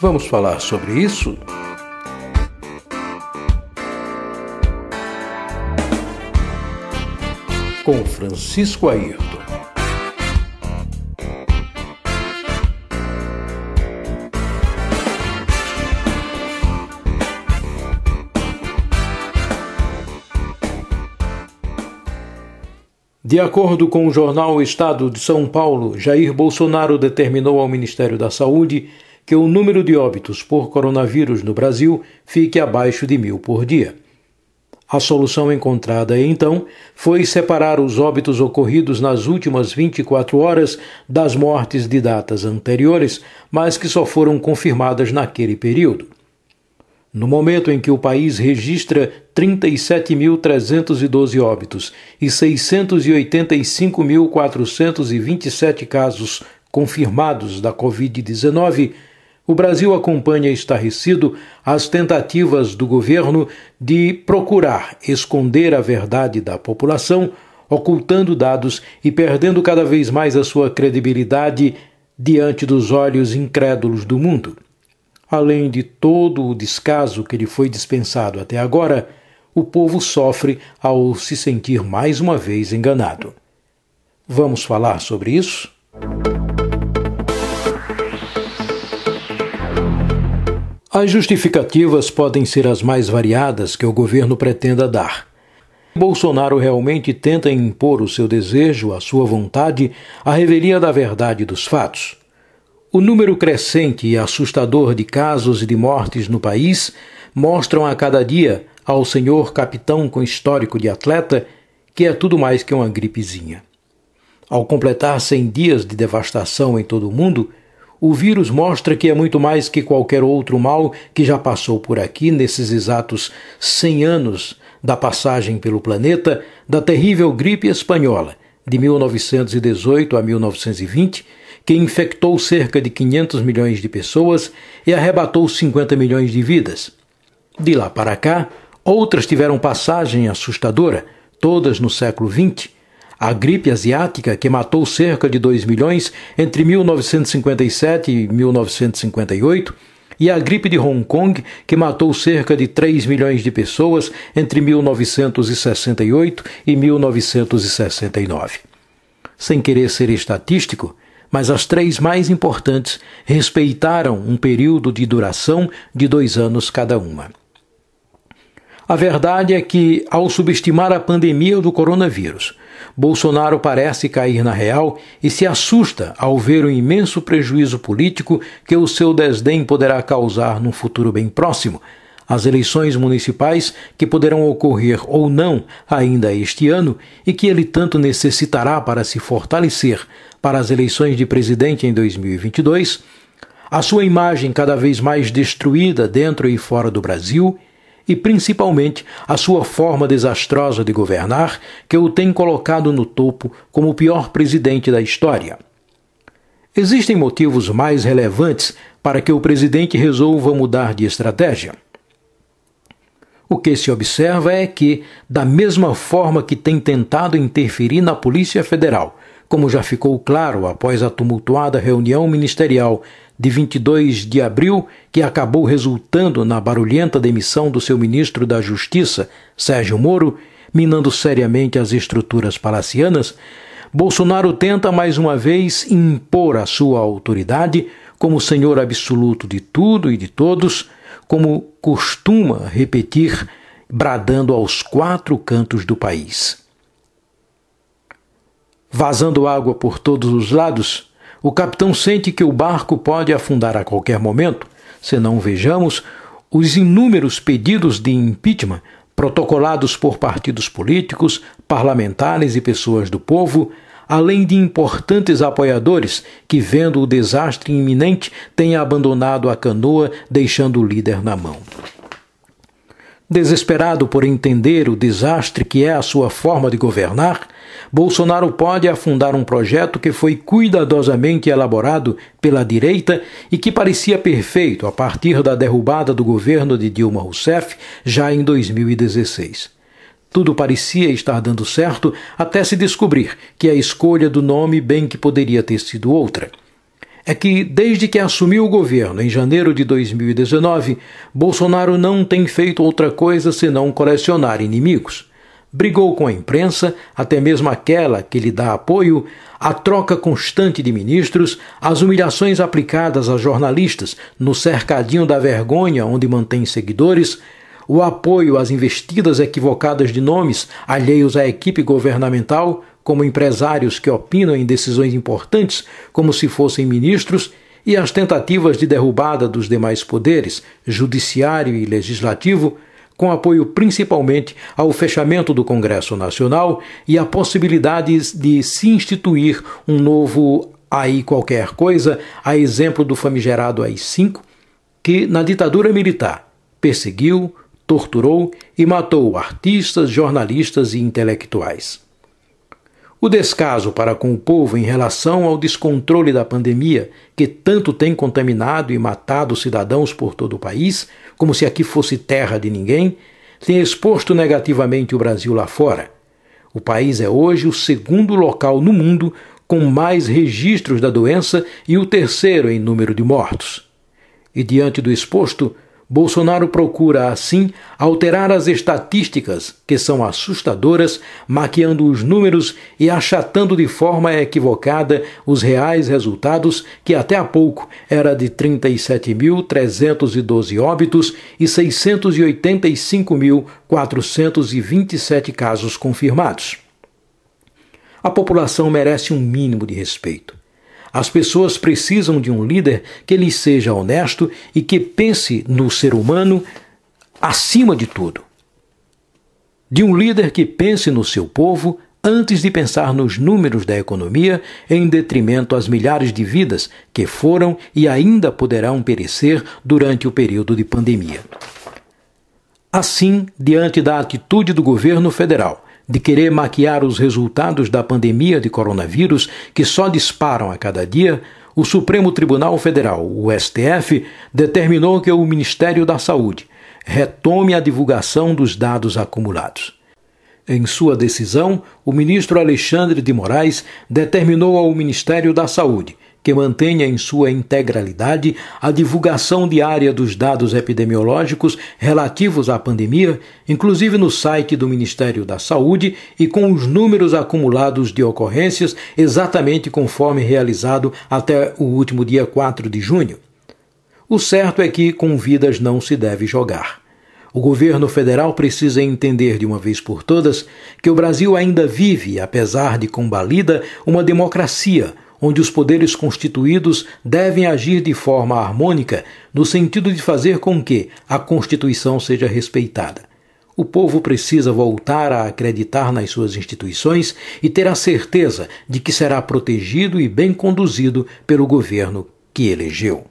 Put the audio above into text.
Vamos falar sobre isso? Com Francisco Ayrton. De acordo com o jornal Estado de São Paulo, Jair Bolsonaro determinou ao Ministério da Saúde que o número de óbitos por coronavírus no Brasil fique abaixo de mil por dia. A solução encontrada, então, foi separar os óbitos ocorridos nas últimas 24 horas das mortes de datas anteriores, mas que só foram confirmadas naquele período. No momento em que o país registra 37.312 óbitos e 685.427 casos confirmados da Covid-19, o Brasil acompanha estarrecido as tentativas do governo de procurar esconder a verdade da população, ocultando dados e perdendo cada vez mais a sua credibilidade diante dos olhos incrédulos do mundo. Além de todo o descaso que lhe foi dispensado até agora, o povo sofre ao se sentir mais uma vez enganado. Vamos falar sobre isso? As justificativas podem ser as mais variadas que o governo pretenda dar. Bolsonaro realmente tenta impor o seu desejo, a sua vontade, à revelia da verdade dos fatos. O número crescente e assustador de casos e de mortes no país mostram a cada dia ao senhor capitão com histórico de atleta que é tudo mais que uma gripezinha. Ao completar 100 dias de devastação em todo o mundo, o vírus mostra que é muito mais que qualquer outro mal que já passou por aqui nesses exatos 100 anos da passagem pelo planeta da terrível gripe espanhola de 1918 a 1920 que infectou cerca de 500 milhões de pessoas e arrebatou 50 milhões de vidas. De lá para cá, outras tiveram passagem assustadora, todas no século XX. A gripe asiática, que matou cerca de 2 milhões entre 1957 e 1958, e a gripe de Hong Kong, que matou cerca de 3 milhões de pessoas entre 1968 e 1969. Sem querer ser estatístico, mas as três mais importantes respeitaram um período de duração de dois anos cada uma. A verdade é que, ao subestimar a pandemia do coronavírus, Bolsonaro parece cair na real e se assusta ao ver o imenso prejuízo político que o seu desdém poderá causar num futuro bem próximo, as eleições municipais que poderão ocorrer ou não ainda este ano e que ele tanto necessitará para se fortalecer para as eleições de presidente em 2022, a sua imagem cada vez mais destruída dentro e fora do Brasil e principalmente a sua forma desastrosa de governar que o tem colocado no topo como o pior presidente da história. Existem motivos mais relevantes para que o presidente resolva mudar de estratégia. O que se observa é que, da mesma forma que tem tentado interferir na Polícia Federal, como já ficou claro após a tumultuada reunião ministerial de 22 de abril, que acabou resultando na barulhenta demissão do seu ministro da Justiça, Sérgio Moro, minando seriamente as estruturas palacianas, Bolsonaro tenta mais uma vez impor a sua autoridade como senhor absoluto de tudo e de todos como costuma repetir, bradando aos quatro cantos do país. Vazando água por todos os lados, o capitão sente que o barco pode afundar a qualquer momento, se não vejamos os inúmeros pedidos de impeachment protocolados por partidos políticos, parlamentares e pessoas do povo, além de importantes apoiadores que, vendo o desastre iminente, têm abandonado a canoa, deixando o líder na mão. Desesperado por entender o desastre que é a sua forma de governar, Bolsonaro pode afundar um projeto que foi cuidadosamente elaborado pela direita e que parecia perfeito a partir da derrubada do governo de Dilma Rousseff já em 2016. Tudo parecia estar dando certo até se descobrir que a escolha do nome bem que poderia ter sido outra. é que, desde que assumiu o governo em janeiro de 2019, Bolsonaro não tem feito outra coisa senão colecionar inimigos. Brigou com a imprensa, até mesmo aquela que lhe dá apoio, a troca constante de ministros, as humilhações aplicadas a jornalistas no cercadinho da vergonha onde mantém seguidores, o apoio às investidas equivocadas de nomes alheios à equipe governamental, como empresários que opinam em decisões importantes como se fossem ministros, e as tentativas de derrubada dos demais poderes, judiciário e legislativo, com apoio principalmente ao fechamento do Congresso Nacional e a possibilidade de se instituir um novo aí qualquer coisa, a exemplo do famigerado AI-5, que na ditadura militar perseguiu, torturou e matou artistas, jornalistas e intelectuais. O descaso para com o povo em relação ao descontrole da pandemia, que tanto tem contaminado e matado cidadãos por todo o país, como se aqui fosse terra de ninguém, tem exposto negativamente o Brasil lá fora. O país é hoje o segundo local no mundo com mais registros da doença e o terceiro em número de mortos. E diante do exposto, Bolsonaro procura, assim, alterar as estatísticas, que são assustadoras, maquiando os números e achatando de forma equivocada os reais resultados, que até há pouco era de 37.312 óbitos e 685.427 casos confirmados. A população merece um mínimo de respeito. As pessoas precisam de um líder que lhes seja honesto e que pense no ser humano acima de tudo. De um líder que pense no seu povo antes de pensar nos números da economia em detrimento às milhares de vidas que foram e ainda poderão perecer durante o período de pandemia. Assim, diante da atitude do governo federal de querer maquiar os resultados da pandemia de coronavírus, que só disparam a cada dia, o Supremo Tribunal Federal, o STF, determinou que o Ministério da Saúde retome a divulgação dos dados acumulados. Em sua decisão, o ministro Alexandre de Moraes determinou ao Ministério da Saúde que mantenha em sua integralidade a divulgação diária dos dados epidemiológicos relativos à pandemia, inclusive no site do Ministério da Saúde e com os números acumulados de ocorrências exatamente conforme realizado até o último dia 4 de junho. O certo é que com vidas não se deve jogar. O governo federal precisa entender de uma vez por todas que o Brasil ainda vive, apesar de combalida, uma democracia onde os poderes constituídos devem agir de forma harmônica, no sentido de fazer com que a Constituição seja respeitada. O povo precisa voltar a acreditar nas suas instituições e ter a certeza de que será protegido e bem conduzido pelo governo que elegeu.